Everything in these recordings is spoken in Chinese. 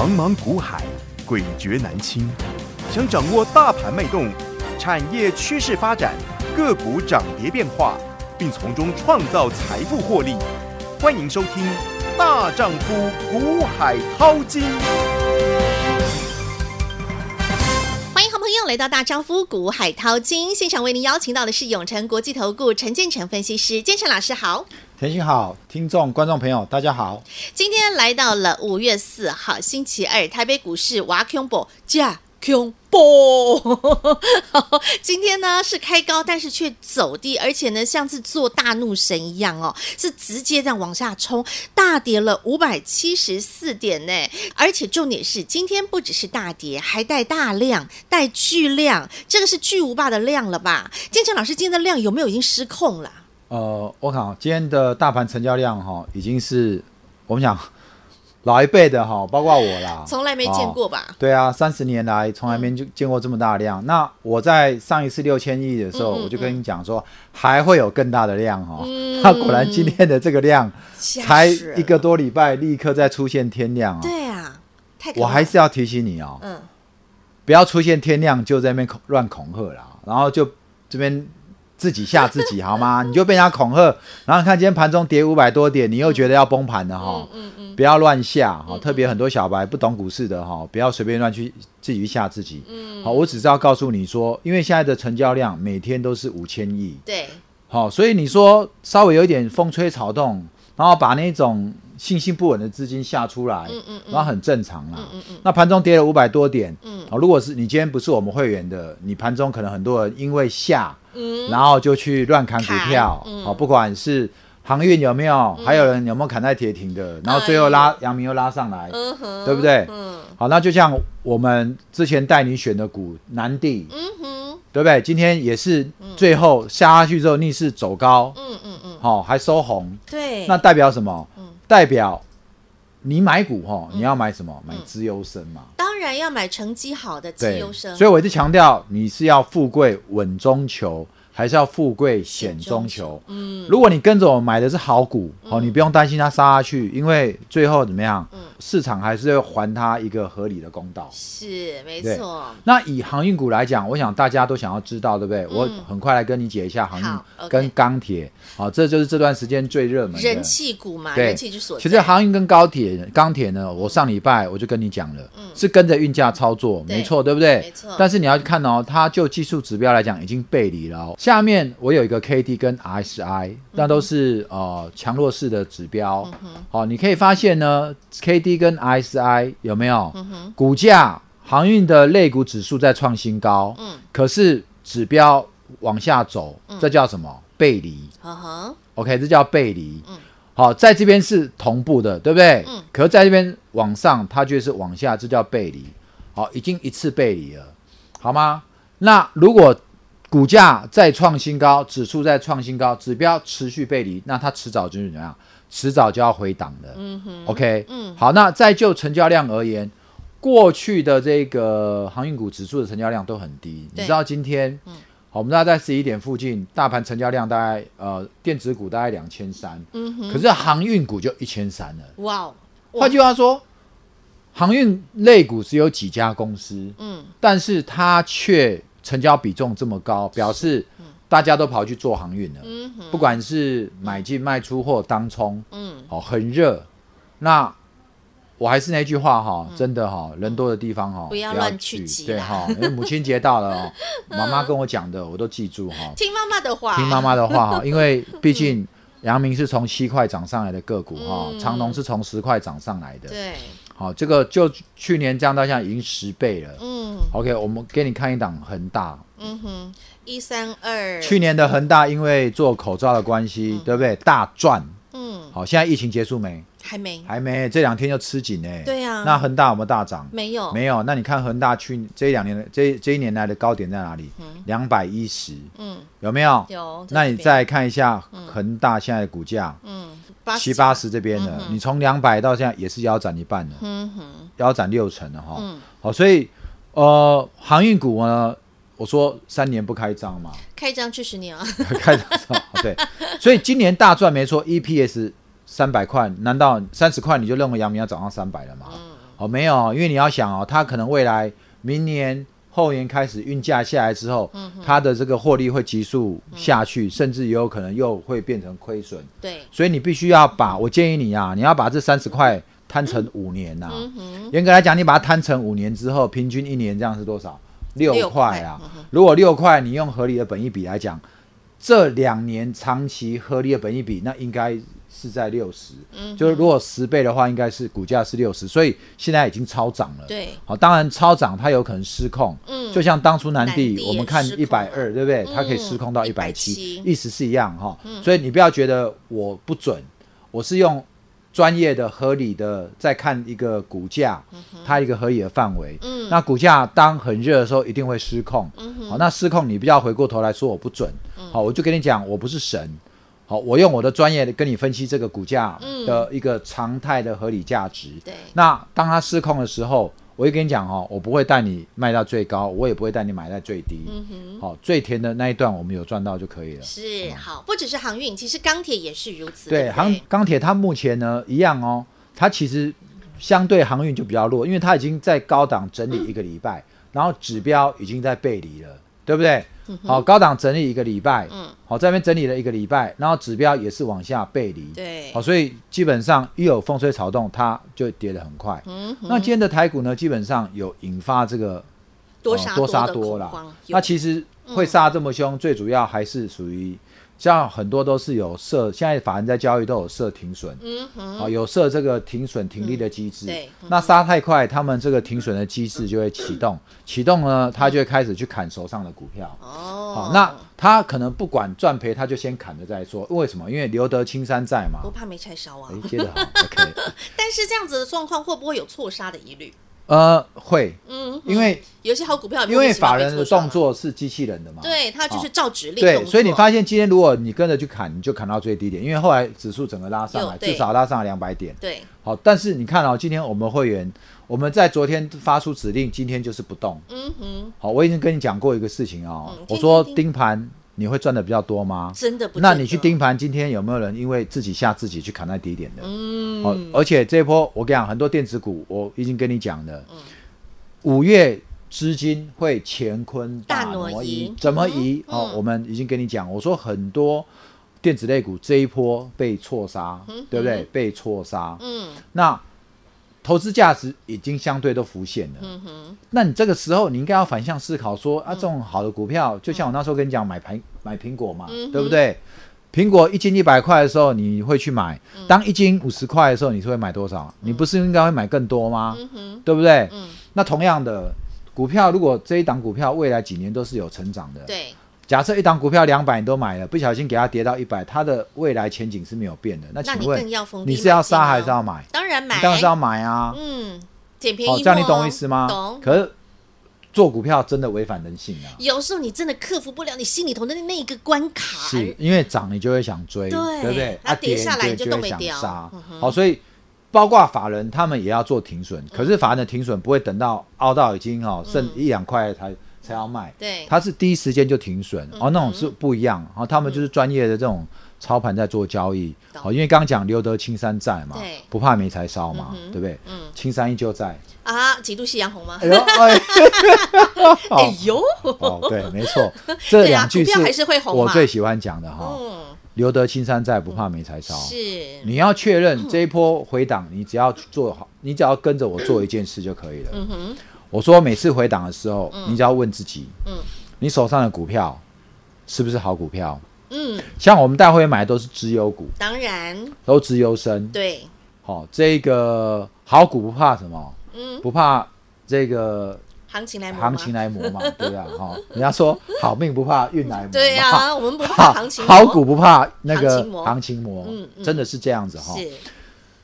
茫茫股海，诡谲难清。想掌握大盘脉动、产业趋势发展、个股涨跌变化，并从中创造财富获利，欢迎收听《大丈夫股海涛金》。来到《大丈夫股海淘金》现场，为您邀请到的是永诚国际投顾陈建成分析师，建成老师好。田心好，听众观众朋友大家好。今天来到了五月四号星期二，台北股市挖空波加空波。今天呢是开高，但是却走低，而且呢像是做大怒神一样哦，是直接这样往下冲，大跌了五百七十四点呢。而且重点是，今天不只是大跌，还带大量，带巨量，这个是巨无霸的量了吧？建成老师，今天的量有没有已经失控了？呃，我看今天的大盘成交量哈，已经是我们讲老一辈的哈，包括我啦，从来没见过吧？对啊，三十年来从来没见过这么大的量。嗯、那我在上一次六千亿的时候，嗯嗯嗯我就跟你讲说，还会有更大的量哈。嗯、那 果然今天的这个量，才一个多礼拜，立刻再出现天量啊！对啊，太我还是要提醒你哦，嗯，不要出现天量就在那边恐乱恐吓啦，然后就这边。自己吓自己好吗？你就被人家恐吓，然后看今天盘中跌五百多点，你又觉得要崩盘了哈。嗯嗯，不要乱吓哈，特别很多小白不懂股市的哈，不要随便乱去自己去吓自己。嗯，好，我只是要告诉你说，因为现在的成交量每天都是五千亿。对。好，所以你说稍微有一点风吹草动，然后把那种。信心不稳的资金下出来，嗯嗯，然后很正常啦。嗯嗯嗯。那盘中跌了五百多点，嗯，如果是你今天不是我们会员的，你盘中可能很多人因为下，嗯，然后就去乱砍股票，好，不管是航运有没有，还有人有没有砍在跌停的，然后最后拉阳明又拉上来，嗯哼，对不对？嗯。好，那就像我们之前带你选的股南地，嗯哼，对不对？今天也是最后下下去之后逆势走高，嗯嗯嗯，好，还收红，对，那代表什么？代表你买股哈，你要买什么？买资优生嘛。当然要买成绩好的资优生。所以我一直强调，你是要富贵稳中求。还是要富贵险中求。嗯，如果你跟着我买的是好股，哦，你不用担心它杀下去，因为最后怎么样？嗯，市场还是要还它一个合理的公道。是，没错。那以航运股来讲，我想大家都想要知道，对不对？我很快来跟你解一下航运跟钢铁。好，这就是这段时间最热门的人气股嘛，人气之所在。其实航运跟高铁、钢铁呢，我上礼拜我就跟你讲了，是跟着运价操作，没错，对不对？没错。但是你要看哦，它就技术指标来讲，已经背离了哦。下面我有一个 K D 跟 RSI，那都是呃强弱势的指标。好、嗯哦，你可以发现呢，K D 跟 RSI 有没有？嗯、股价航运的类股指数在创新高，嗯、可是指标往下走，这叫什么？背离。OK，这叫背离。好、在这边是同步的，对不对？嗯、可是在这边往上，它就是往下，这叫背离。好、哦，已经一次背离了，好吗？那如果股价再创新高，指数再创新高，指标持续背离，那它迟早就是怎样？迟早就要回档的。嗯哼，OK，嗯，好，那再就成交量而言，过去的这个航运股指数的成交量都很低。对你知道今天，嗯，好，我们大概在十一点附近，大盘成交量大概呃，电子股大概两千三，嗯哼，可是航运股就一千三了。哇，换句话说，航运类股只有几家公司，嗯，但是它却。成交比重这么高，表示大家都跑去做航运了。嗯、不管是买进卖出或当冲，嗯，哦，很热。那我还是那句话哈，嗯、真的哈，人多的地方哈，不要乱去。对哈，因为母亲节到了哦，妈妈跟我讲的我都记住哈。听妈妈的话，听妈妈的话哈，因为毕竟阳明是从七块涨上来的个股哈，嗯、长隆是从十块涨上来的。对。好，这个就去年降到现在已经十倍了。嗯，OK，我们给你看一档恒大。嗯哼，一三二。去年的恒大因为做口罩的关系，嗯、对不对？大赚。嗯。好，现在疫情结束没？还没，还没。这两天就吃紧呢。对呀。那恒大有没有大涨？没有，没有。那你看恒大去这一两年的这这一年来的高点在哪里？两百一十。嗯。有没有？有。那你再看一下恒大现在的股价。嗯。七八十这边的，你从两百到现在也是腰斩一半了，腰斩六成了哈。好，所以呃，航运股呢，我说三年不开张嘛，开张去十年啊，开张对，所以今年大赚没错，EPS 三百块，难道三十块你就认为阳明要涨到三百了吗？哦，没有，因为你要想哦，它可能未来明年、后年开始运价下来之后，嗯、它的这个获利会急速下去，嗯、甚至也有可能又会变成亏损。对，所以你必须要把，我建议你啊，你要把这三十块摊成五年呐、啊。严、格来讲，你把它摊成五年之后，平均一年这样是多少？六块啊。嗯、如果六块，你用合理的本益比来讲，这两年长期合理的本益比，那应该。是在六十，嗯，就是如果十倍的话，应该是股价是六十，所以现在已经超涨了。对，好，当然超涨它有可能失控，嗯，就像当初南地，我们看一百二，对不对？嗯、它可以失控到一百七，意思是一样哈。嗯、所以你不要觉得我不准，我是用专业的、合理的在看一个股价，嗯、它一个合理的范围。嗯，那股价当很热的时候，一定会失控。嗯，好，那失控你不要回过头来说我不准。好，我就跟你讲，我不是神。好，我用我的专业跟你分析这个股价的一个常态的合理价值。对、嗯，那当它失控的时候，我会跟你讲哦，我不会带你卖到最高，我也不会带你买在最低。嗯哼，好，最甜的那一段我们有赚到就可以了。是，好，不只是航运，其实钢铁也是如此。对，对航钢铁它目前呢一样哦，它其实相对航运就比较弱，因为它已经在高档整理一个礼拜，嗯、然后指标已经在背离了，对不对？好，高档整理一个礼拜，嗯，好，在那边整理了一个礼拜，然后指标也是往下背离，对，好，所以基本上一有风吹草动，它就跌得很快。嗯，那今天的台股呢，基本上有引发这个多杀多，多杀多了。那其实会杀这么凶，最主要还是属于。像很多都是有设，现在法人在交易都有设停损，嗯哼，啊，有设这个停损停利的机制。嗯、对，那杀太快，他们这个停损的机制就会启动，启动呢，他就会开始去砍手上的股票。哦，好，那他可能不管赚赔，他就先砍了再说。为什么？因为留得青山在嘛。不怕没柴烧啊。哎，接得好，OK。但是这样子的状况会不会有错杀的疑虑？呃，会，嗯，因为有些好股票，因为法人的动作是机器人的嘛，对，它就是照指令。对，所以你发现今天如果你跟着去砍，你就砍到最低点，因为后来指数整个拉上来，至少拉上来两百点。对，好，但是你看哦，今天我们会员我们在昨天发出指令，今天就是不动。嗯哼，好，我已经跟你讲过一个事情哦，我说盯盘。你会赚的比较多吗？真的不。那你去盯盘，今天有没有人因为自己吓自己去砍在低点的？嗯。哦，而且这一波我跟你讲，很多电子股我已经跟你讲了。嗯。五月资金会乾坤大挪移，怎么移？嗯、哦，我们已经跟你讲，我说很多电子类股这一波被错杀，嗯、对不对？被错杀。嗯。那投资价值已经相对都浮现了。嗯哼。那你这个时候你应该要反向思考说，说啊，这种好的股票，就像我那时候跟你讲，买苹买苹果嘛，嗯、对不对？苹果一斤一百块的时候，你会去买；当一斤五十块的时候，你是会买多少？你不是应该会买更多吗？嗯、对不对？嗯、那同样的股票，如果这一档股票未来几年都是有成长的，对。假设一档股票两百你都买了，不小心给它跌到一百，它的未来前景是没有变的。那请问你，你是要杀还是要买？当然买，当然是要买啊。嗯，捡便宜、哦。好，这样你懂我意思吗？懂。可是。做股票真的违反人性啊！有时候你真的克服不了你心里头的那一个关卡。是因为涨你就会想追，对，对不对？它跌下来你就都没掉。杀。好，所以包括法人他们也要做停损，嗯、可是法人的停损不会等到凹到已经哦剩一两块才、嗯、才要卖，对，他是第一时间就停损。嗯、哦，那种是不一样。然后他们就是专业的这种。操盘在做交易，好，因为刚刚讲留得青山在嘛，不怕没柴烧嘛，对不对？嗯，青山依旧在啊，几度夕阳红吗？哎呦，哦，对，没错，这两句是我最喜欢讲的哈。留得青山在，不怕没柴烧。是，你要确认这一波回档，你只要做好，你只要跟着我做一件事就可以了。嗯哼，我说每次回档的时候，你只要问自己，嗯，你手上的股票是不是好股票？嗯，像我们待会买的都是资优股，当然。都资优生。对，好，这个好股不怕什么？嗯，不怕这个行情来磨，行情来磨嘛，对啊，哈，人家说好命不怕运来磨，对呀，我们不怕行情，好股不怕那个行情磨，嗯，真的是这样子哈。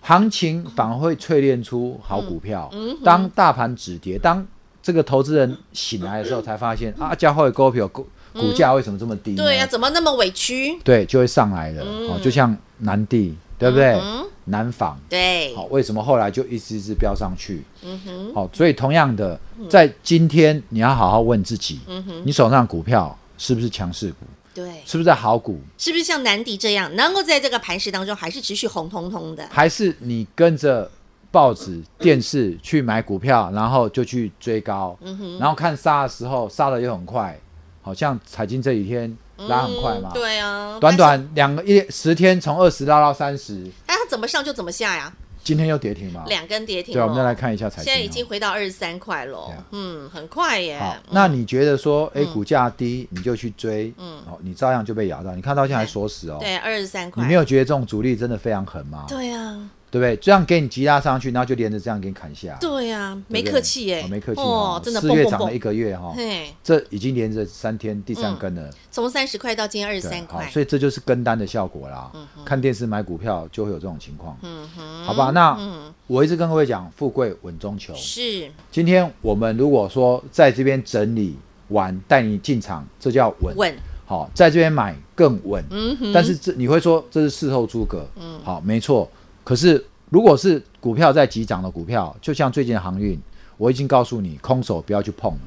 是，行情反而会淬炼出好股票。嗯，当大盘止跌，当这个投资人醒来的时候，才发现啊，加后的股票股价为什么这么低？对呀，怎么那么委屈？对，就会上来了。哦，就像南帝，对不对？南纺，对。好，为什么后来就一直一直飙上去？嗯哼。好，所以同样的，在今天你要好好问自己，嗯哼，你手上股票是不是强势股？对，是不是好股？是不是像南迪这样，能够在这个盘势当中还是持续红彤彤的？还是你跟着报纸、电视去买股票，然后就去追高，嗯、然后看杀的时候杀的又很快，好像财经这几天拉很快嘛，嗯、对啊，短短两个一十天从二十拉到三十，哎，它怎么上就怎么下呀？今天又跌停吗，两根跌停。对，我们再来看一下财经，现在已经回到二十三块了，嗯，很快耶。好，那你觉得说，哎，股价低你就去追，嗯，哦，你照样就被咬到，你看到现在还锁死哦，对，二十三块，你没有觉得这种主力真的非常狠吗？对啊。对不对？这样给你急拉上去，然后就连着这样给你砍下。对呀，没客气耶，没客气哦，真的。四月涨了一个月哈，嘿，这已经连着三天第三根了，从三十块到今天二十三块，所以这就是跟单的效果啦。看电视买股票就会有这种情况，嗯哼，好吧？那我一直跟各位讲，富贵稳中求。是。今天我们如果说在这边整理完带你进场，这叫稳。稳。好，在这边买更稳。嗯哼。但是这你会说这是事后诸葛。嗯。好，没错。可是。如果是股票在急涨的股票，就像最近的航运，我已经告诉你，空手不要去碰了。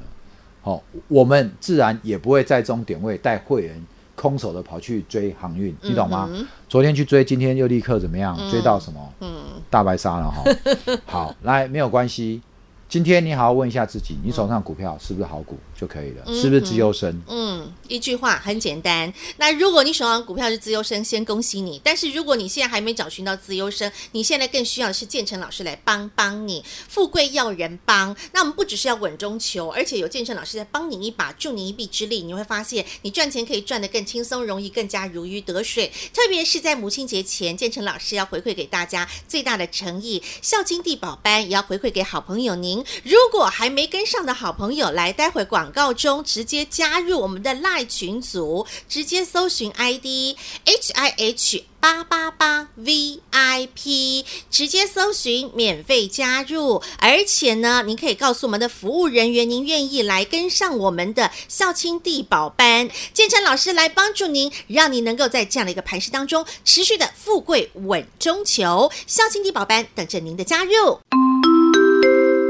好、哦，我们自然也不会在终点位带会员空手的跑去追航运，你懂吗？嗯、昨天去追，今天又立刻怎么样？嗯、追到什么？嗯，大白鲨了哈。好，来，没有关系。今天你好好问一下自己，你手上股票是不是好股就可以了？嗯、是不是资优生？嗯，一句话很简单。那如果你手上股票是资优生，先恭喜你。但是如果你现在还没找寻到资优生，你现在更需要的是建成老师来帮帮你。富贵要人帮，那我们不只是要稳中求，而且有建成老师在帮你一把，助你一臂之力。你会发现，你赚钱可以赚得更轻松、容易，更加如鱼得水。特别是在母亲节前，建成老师要回馈给大家最大的诚意，孝亲地宝班也要回馈给好朋友您。如果还没跟上的好朋友，来，待会广告中直接加入我们的赖群组，直接搜寻 ID H I H 八八八 V I P，直接搜寻免费加入。而且呢，您可以告诉我们的服务人员，您愿意来跟上我们的孝亲地宝班，建成老师来帮助您，让您能够在这样的一个盘势当中持续的富贵稳中求。孝亲地宝班等着您的加入。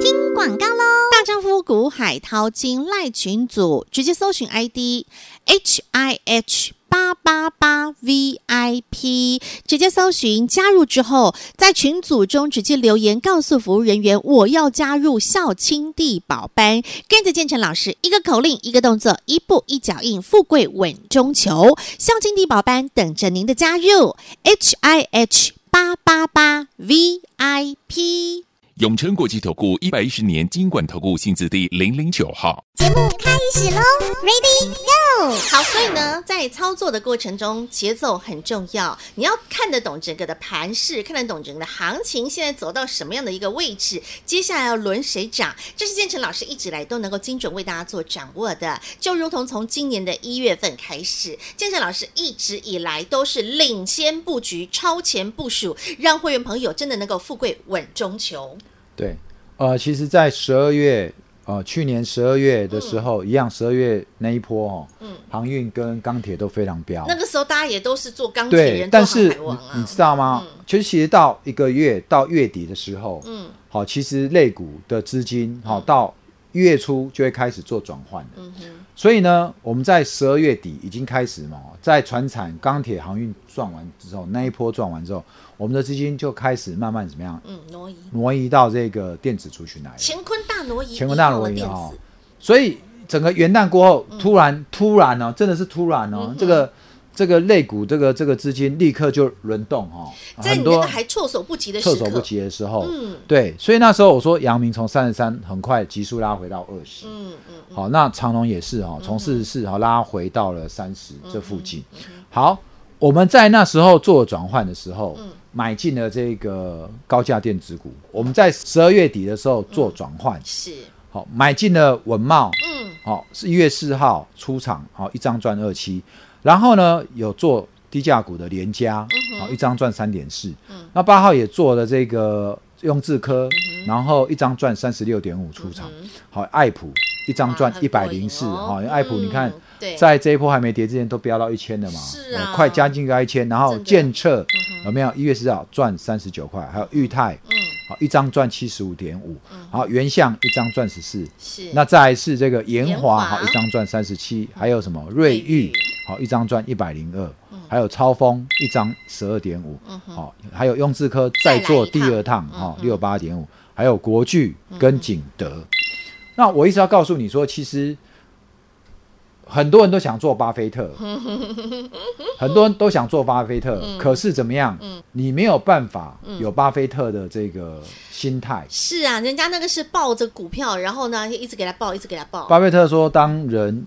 听广告喽！大丈夫股海淘金赖群组，直接搜寻 ID H I H 八八八 V I P，直接搜寻加入之后，在群组中直接留言告诉服务人员，我要加入孝亲帝宝班，跟着建成老师一个口令一个动作，一步一脚印，富贵稳中求。孝亲帝宝班等着您的加入，H I H 八八八 V I P。永诚国际投顾一百一十年金管投顾新字第零零九号。节目开始喽，Ready Go！好，所以呢，在操作的过程中，节奏很重要。你要看得懂整个的盘势，看得懂整个的行情，现在走到什么样的一个位置，接下来要轮谁涨，这是建成老师一直来都能够精准为大家做掌握的。就如同从今年的一月份开始，建成老师一直以来都是领先布局、超前部署，让会员朋友真的能够富贵稳中求。对，呃，其实，在十二月，呃，去年十二月的时候，嗯、一样，十二月那一波哦，嗯，航运跟钢铁都非常飙。那个时候，大家也都是做钢铁对，但是你，啊、你知道吗？嗯、其实，其实到一个月到月底的时候，嗯，好，其实类股的资金，好，到月初就会开始做转换的。嗯。所以呢，我们在十二月底已经开始嘛，在船产、钢铁、航运赚完之后，那一波赚完之后。我们的资金就开始慢慢怎么样？嗯，挪移，挪移到这个电子族群来。乾坤大挪移，乾坤大挪移哈。所以整个元旦过后，突然突然呢，真的是突然哦，这个这个肋骨这个这个资金立刻就轮动哈。在你那个还措手不及的时候，措手不及的时候，嗯，对。所以那时候我说，阳明从三十三很快急速拉回到二十，嗯嗯。好，那长隆也是哈，从四十四好拉回到了三十这附近。好，我们在那时候做转换的时候，嗯。买进了这个高价电子股，我们在十二月底的时候做转换，嗯、是好买进了文茂，嗯，好是一月四号出场，好一张赚二七，然后呢有做低价股的联嘉，好、嗯、一张赚三点四，嗯，那八号也做了这个雍智科，嗯、然后一张赚三十六点五出场，嗯、好爱普一张赚一百零四，好爱普你看。对。在这一波还没跌之前，都飙到一千了嘛？是啊，快将近个一千。然后建策有没有？一月十号赚三十九块，还有裕泰，嗯，好一张赚七十五点五，好原相一张赚十四，是。那再来是这个延华，好一张赚三十七，还有什么？瑞昱，好一张赚一百零二，还有超风一张十二点五，好，还有雍智科再做第二趟，哈，六八点五，还有国巨跟景德。嗯、那我一直要告诉你说，其实很多人都想做巴菲特，很多人都想做巴菲特，嗯、可是怎么样？嗯、你没有办法有巴菲特的这个心态。是啊，人家那个是抱着股票，然后呢，一直给他抱，一直给他抱。巴菲特说，当人。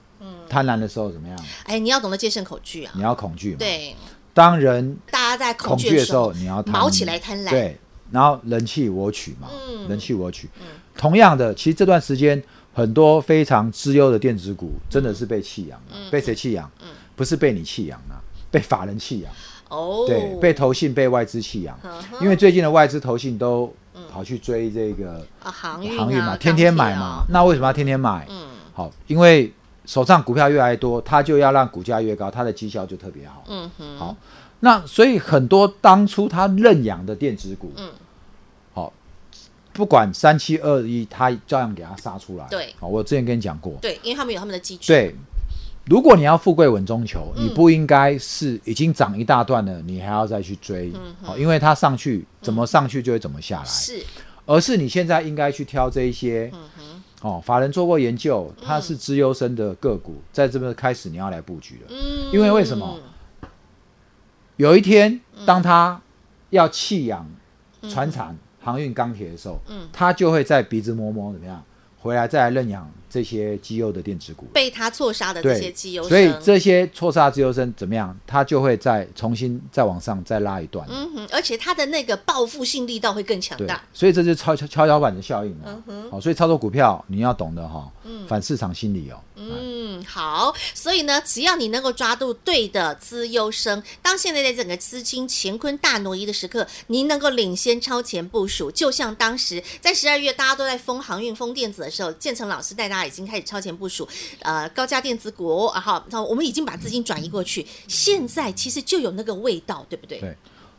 贪婪的时候怎么样？哎，你要懂得戒慎恐惧啊！你要恐惧嘛？对。当人大家在恐惧的时候，你要毛起来贪婪。对。然后人气我取嘛，人气我取。同样的，其实这段时间很多非常资优的电子股真的是被弃养了。被谁弃养？不是被你弃养啊，被法人弃养。哦。对，被投信、被外资弃养。因为最近的外资、投信都跑去追这个航运嘛，天天买嘛。那为什么要天天买？嗯。好，因为。手上股票越来越多，他就要让股价越高，他的绩效就特别好。嗯哼，好，那所以很多当初他认养的电子股，不管三七二一，他照样给他杀出来。对，好，我之前跟你讲过。对，因为他们有他们的基础。对，如果你要富贵稳中求，嗯、你不应该是已经涨一大段了，你还要再去追。好，因为它上去怎么上去就会怎么下来。是、嗯，而是你现在应该去挑这一些。哦，法人做过研究，它是资优生的个股，嗯、在这边开始你要来布局了。嗯，因为为什么？有一天，当他要弃养传产、嗯、航运、钢铁的时候，嗯，他就会在鼻子摸摸怎么样，回来再来认养。这些绩优的电子股被他错杀的这些绩优，所以这些错杀绩优生怎么样？他就会再重新再往上再拉一段。嗯哼，而且他的那个报复性力道会更强大。所以这是跷跷跷跷板的效应啊。嗯哼，好，所以操作股票你要懂得哈，嗯反市场心理哦。嗯，好，所以呢，只要你能够抓住对的资优生，当现在在整个资金乾坤大挪移的时刻，您能够领先超前部署，就像当时在十二月大家都在封航运、封电子的时候，建成老师带大家。已经开始超前部署，呃，高价电子股，然后，然后我们已经把资金转移过去，现在其实就有那个味道，对不对？对，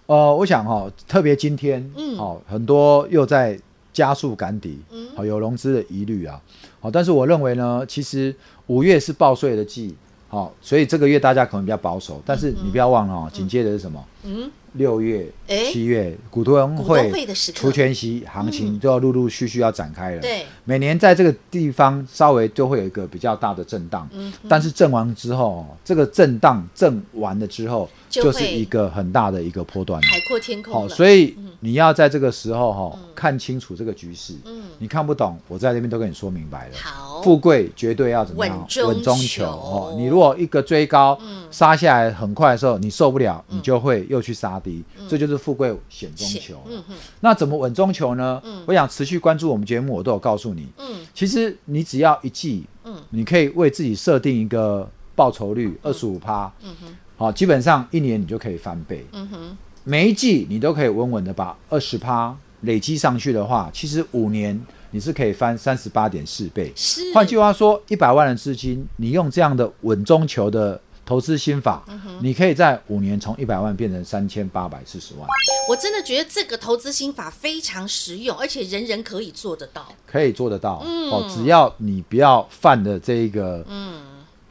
呃，我想哈、哦，特别今天，嗯，好、哦，很多又在加速赶底，嗯，好，有融资的疑虑啊，好，但是我认为呢，其实五月是报税的季，好，所以这个月大家可能比较保守，但是你不要忘了哦，紧接着是什么？嗯。六月、七月，股东会除权息行情都要陆陆续续要展开了。对，每年在这个地方稍微就会有一个比较大的震荡。嗯，但是震完之后，这个震荡震完了之后，就是一个很大的一个波段，海阔天空。好，所以你要在这个时候哈看清楚这个局势。嗯，你看不懂，我在这边都跟你说明白了。好，富贵绝对要怎么样？稳中求。哦，你如果一个追高，杀下来很快的时候，你受不了，你就会又去杀低。这就是富贵险中求。嗯嗯，那怎么稳中求呢？嗯，我想持续关注我们节目，我都有告诉你。嗯，其实你只要一季，嗯，你可以为自己设定一个报酬率二十五趴。嗯哼，好，基本上一年你就可以翻倍。嗯哼，每一季你都可以稳稳的把二十趴累积上去的话，其实五年你是可以翻三十八点四倍。是，换句话说，一百万的资金，你用这样的稳中求的。投资心法，嗯、你可以在五年从一百万变成三千八百四十万。我真的觉得这个投资心法非常实用，而且人人可以做得到。可以做得到，嗯、哦，只要你不要犯的这一个嗯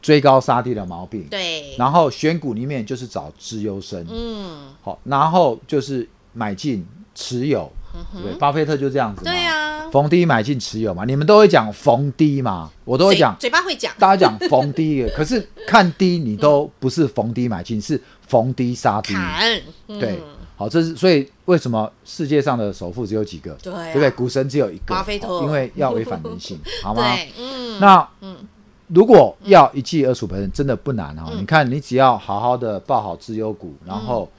追高杀低的毛病。对、嗯，然后选股里面就是找资优生，嗯，好，然后就是买进持有。对，巴菲特就这样子。对呀，逢低买进持有嘛，你们都会讲逢低嘛，我都会讲，嘴巴会讲，大家讲逢低，可是看低你都不是逢低买进，是逢低杀低。对，好，这是所以为什么世界上的首富只有几个？对，对不对？股神只有一个，巴菲特，因为要违反人性，好吗？嗯，那嗯，如果要一季二十五%，真的不难哈。你看，你只要好好的抱好资优股，然后。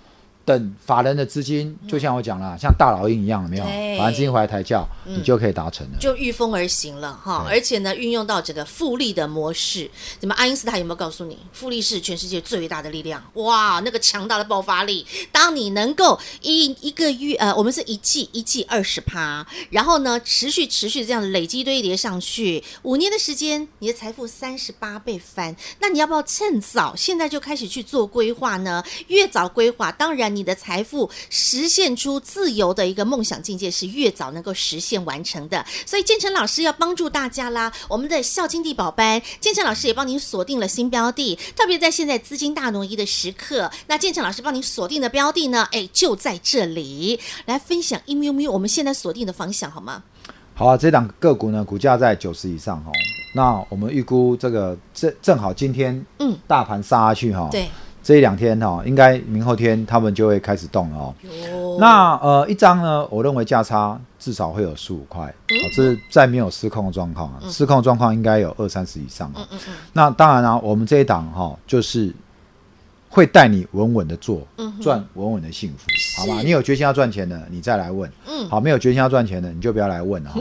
等法人的资金，就像我讲了，像大老鹰一样，没有法人资金回来抬轿，你就可以达成了，就御风而行了哈。而且呢，运用到这个复利的模式，怎么？爱因斯坦有没有告诉你，复利是全世界最大的力量？哇，那个强大的爆发力！当你能够一一个月，呃，我们是一季一季二十趴，然后呢，持续持续这样累积堆叠上去，五年的时间，你的财富三十八倍翻。那你要不要趁早现在就开始去做规划呢？越早规划，当然。你的财富实现出自由的一个梦想境界是越早能够实现完成的。所以建成老师要帮助大家啦，我们的孝亲地宝班，建成老师也帮您锁定了新标的，特别在现在资金大挪移的时刻，那建成老师帮您锁定的标的呢，哎，就在这里，来分享一喵喵，我们现在锁定的方向好吗？好啊，这档个股呢，股价在九十以上哈。那我们预估这个正正好今天，嗯，大盘杀下去哈，对，这一两天哈，应该明后天他们就会开始动了哦。那呃，一张呢，我认为价差至少会有十五块，哦，这是在没有失控的状况啊，失控的状况应该有二三十以上啊。那当然了，我们这一档哈，就是。会带你稳稳的做，赚稳稳的幸福，好吧？你有决心要赚钱的，你再来问。嗯，好，没有决心要赚钱的，你就不要来问了哈。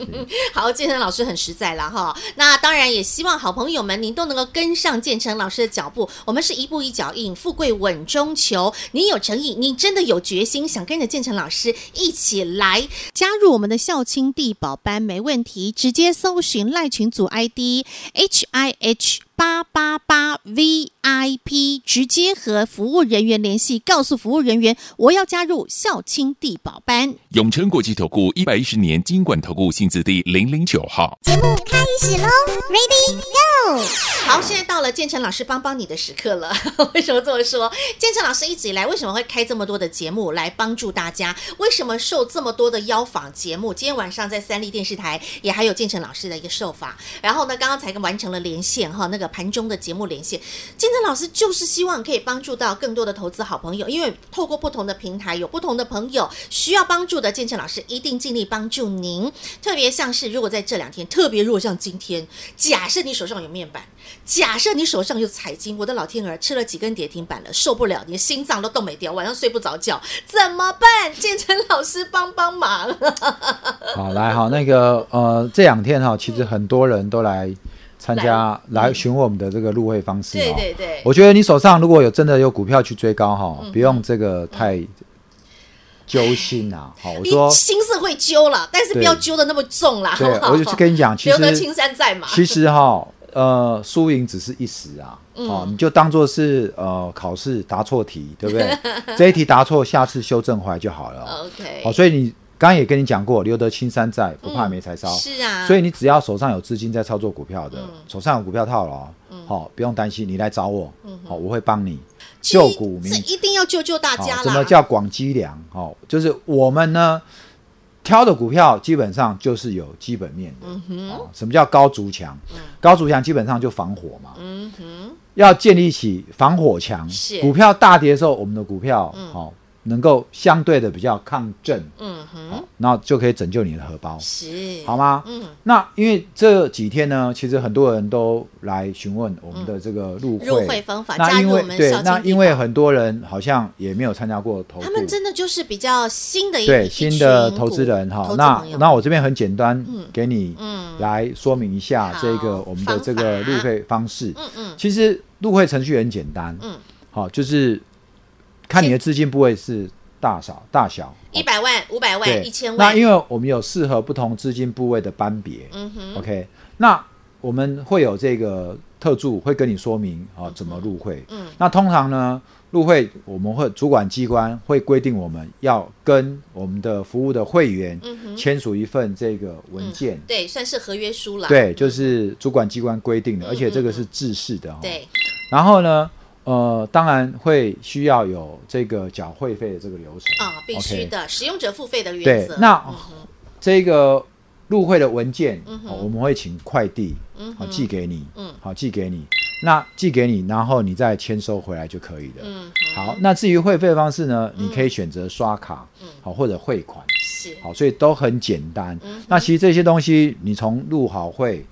好，建成老师很实在了哈。那当然也希望好朋友们您都能够跟上建成老师的脚步。我们是一步一脚印，富贵稳中求。你有诚意，你真的有决心，想跟着建成老师一起来加入我们的孝亲帝宝班，没问题，直接搜寻赖群组 ID H I H。八八八 VIP 直接和服务人员联系，告诉服务人员我要加入孝亲地保班。永诚国际投顾一百一十年金管投顾薪资第零零九号。节目开始喽，Ready Go！好，现在到了建成老师帮帮你的时刻了。为什么这么说？建成老师一直以来为什么会开这么多的节目来帮助大家？为什么受这么多的邀访节目？今天晚上在三立电视台也还有建成老师的一个受访。然后呢，刚刚才跟完成了连线哈，那个。盘中的节目连线，建成老师就是希望可以帮助到更多的投资好朋友，因为透过不同的平台，有不同的朋友需要帮助的，建成老师一定尽力帮助您。特别像是如果在这两天，特别如果像今天，假设你手上有面板，假设你手上有彩晶，我的老天儿，吃了几根跌停板了，受不了，你的心脏都冻没掉，晚上睡不着觉，怎么办？建成老师帮帮忙。好，来好，那个呃，这两天哈，其实很多人都来。参加来询问我们的这个入会方式，对对对，我觉得你手上如果有真的有股票去追高哈，不用这个太揪心啊。好，我说心是会揪了，但是不要揪的那么重啦。对，我就跟你讲，其实留得青山在嘛。其实哈，呃，输赢只是一时啊。哦，你就当做是呃考试答错题，对不对？这一题答错，下次修正回来就好了。OK。好，所以你。刚刚也跟你讲过，留得青山在，不怕没柴烧。嗯、是啊，所以你只要手上有资金在操作股票的，嗯、手上有股票套牢，好、嗯哦，不用担心，你来找我，好、我会帮你救股民，一定要救救大家了。什么叫广积粮？哦，就是我们呢挑的股票基本上就是有基本面的。嗯哼、哦，什么叫高筑墙？嗯、高筑墙基本上就防火嘛。嗯哼，要建立起防火墙。是，股票大跌的时候，我们的股票好。能够相对的比较抗震，嗯哼，然后就可以拯救你的荷包，是。好吗？嗯，那因为这几天呢，其实很多人都来询问我们的这个入会。入会方法，那因为对，那因为很多人好像也没有参加过投，他们真的就是比较新的一对新的投资人哈。那那我这边很简单，给你来说明一下这个我们的这个入会方式。嗯嗯，其实入会程序很简单，嗯，好，就是。看你的资金部位是大小，大小一百万、五百万、一千万。那因为我们有适合不同资金部位的班别，嗯哼，OK。那我们会有这个特助会跟你说明啊，怎么入会。嗯，那通常呢，入会我们会主管机关会规定我们要跟我们的服务的会员签署一份这个文件，对，算是合约书了。对，就是主管机关规定的，而且这个是制式的。对，然后呢？呃，当然会需要有这个缴会费的这个流程。啊，必须的，使用者付费的原则。对，那这个入会的文件，我们会请快递，好寄给你，嗯，好寄给你，那寄给你，然后你再签收回来就可以了。嗯，好，那至于汇费方式呢，你可以选择刷卡，好或者汇款，是，好，所以都很简单。那其实这些东西，你从入好会，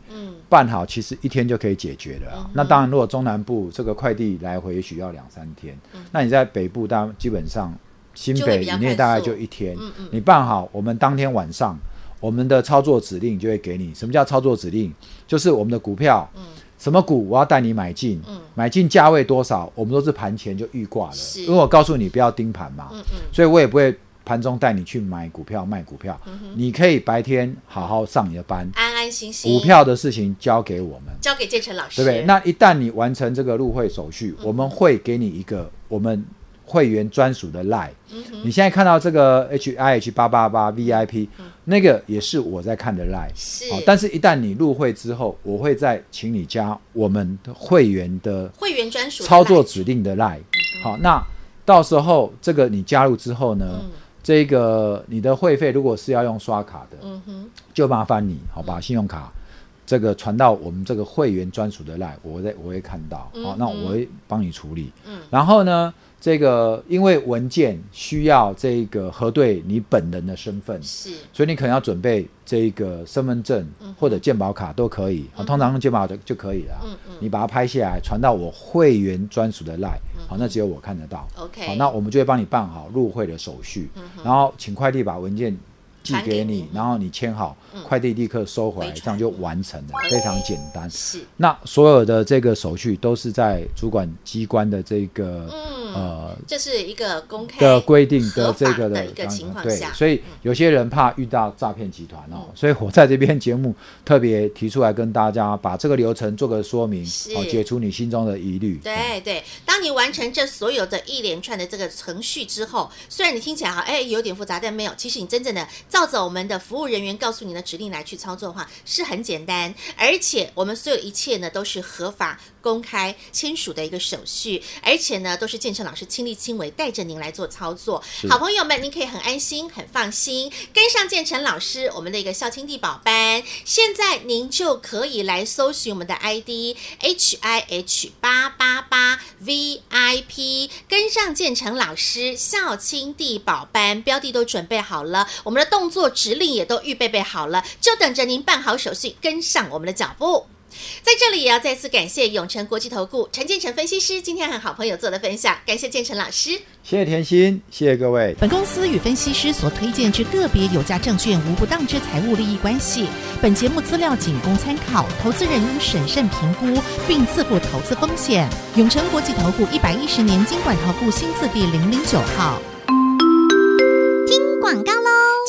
办好其实一天就可以解决了。嗯、那当然，如果中南部这个快递来回也许要两三天，嗯、那你在北部，大基本上新北以内大概就一天。嗯嗯你办好，我们当天晚上我们的操作指令就会给你。什么叫操作指令？就是我们的股票，嗯、什么股我要带你买进，嗯、买进价位多少，我们都是盘前就预挂了。是因为我告诉你不要盯盘嘛，嗯嗯所以我也不会。盘中带你去买股票卖股票，嗯、你可以白天好好上你的班，安安心心。股票的事情交给我们，交给建成老师，对不对？那一旦你完成这个入会手续，嗯、我们会给你一个我们会员专属的 Line，、嗯、你现在看到这个 H I H 八八八 V I P，、嗯、那个也是我在看的 Line，是、哦。但是，一旦你入会之后，我会再请你加我们的会员的会员专属操作指令的 Line。好，那到时候这个你加入之后呢，嗯、这个你的会费如果是要用刷卡的，嗯哼，就麻烦你好把信用卡。这个传到我们这个会员专属的 LINE，我在我会看到，好、嗯哦，那我会帮你处理。嗯，然后呢，这个因为文件需要这个核对你本人的身份，是，所以你可能要准备这个身份证或者健保卡都可以，嗯、通常用健保的就可以了。嗯嗯，你把它拍下来传到我会员专属的 LINE，好，那只有我看得到。OK，好，那我们就会帮你办好入会的手续，嗯、然后请快递把文件。寄给你，然后你签好，嗯、快递立刻收回来，这样就完成了，非常简单。是，那所有的这个手续都是在主管机关的这个、嗯、呃，这是一个公开的规定的这个的一个情况下，对，所以有些人怕遇到诈骗集团哦、嗯，所以我在这边节目特别提出来跟大家把这个流程做个说明，好，解除你心中的疑虑。对对，对，当你完成这所有的一连串的这个程序之后，虽然你听起来哈，哎，有点复杂，但没有，其实你真正的。照着我们的服务人员告诉你的指令来去操作的话，是很简单，而且我们所有一切呢都是合法、公开、签署的一个手续，而且呢都是建成老师亲力亲为带着您来做操作。好朋友们，您可以很安心、很放心跟上建成老师我们的一个孝亲地宝班。现在您就可以来搜寻我们的 ID H I H 八八八 V I P，跟上建成老师孝亲地宝班，标的都准备好了，我们的动。工作指令也都预备备好了，就等着您办好手续，跟上我们的脚步。在这里也要再次感谢永诚国际投顾陈建成分析师今天和好朋友做的分享，感谢建成老师，谢谢甜心，谢谢各位。本公司与分析师所推荐之个别有价证券无不当之财务利益关系，本节目资料仅供参考，投资人应审慎评估并自负投资风险。永诚国际投顾一百一十年经管投顾新字第零零九号。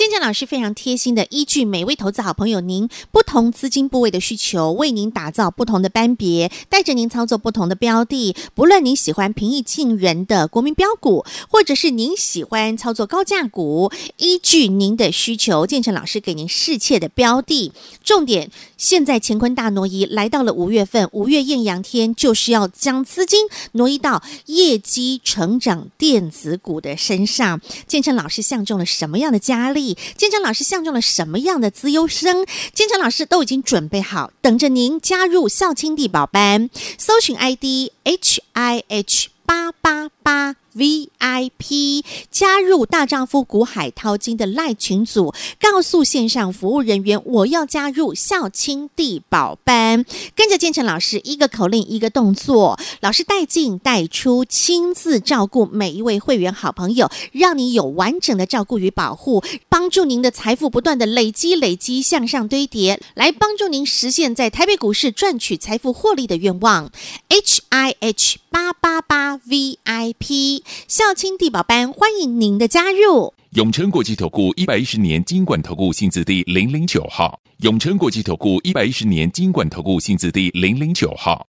建成老师非常贴心的依据每位投资好朋友您不同资金部位的需求，为您打造不同的班别，带着您操作不同的标的。不论您喜欢平易近人的国民标股，或者是您喜欢操作高价股，依据您的需求，建成老师给您适切的标的。重点，现在乾坤大挪移来到了五月份，五月艳阳天，就是要将资金挪移到业绩成长电子股的身上。建成老师相中了什么样的佳丽？建成老师相中了什么样的资优生？建成老师都已经准备好，等着您加入校青地宝班，搜寻 ID H I H 八八。八。VIP 加入大丈夫股海淘金的赖群组，告诉线上服务人员我要加入孝亲地宝班，跟着建成老师一个口令一个动作，老师带进带出，亲自照顾每一位会员好朋友，让你有完整的照顾与保护，帮助您的财富不断的累积累积向上堆叠，来帮助您实现在台北股市赚取财富获利的愿望。H I H 八八八 V I。P 孝亲地宝班，欢迎您的加入。永诚国际投顾一百一十年金管投顾新字第零零九号。永诚国际投顾一百一十年金管投顾新字第零零九号。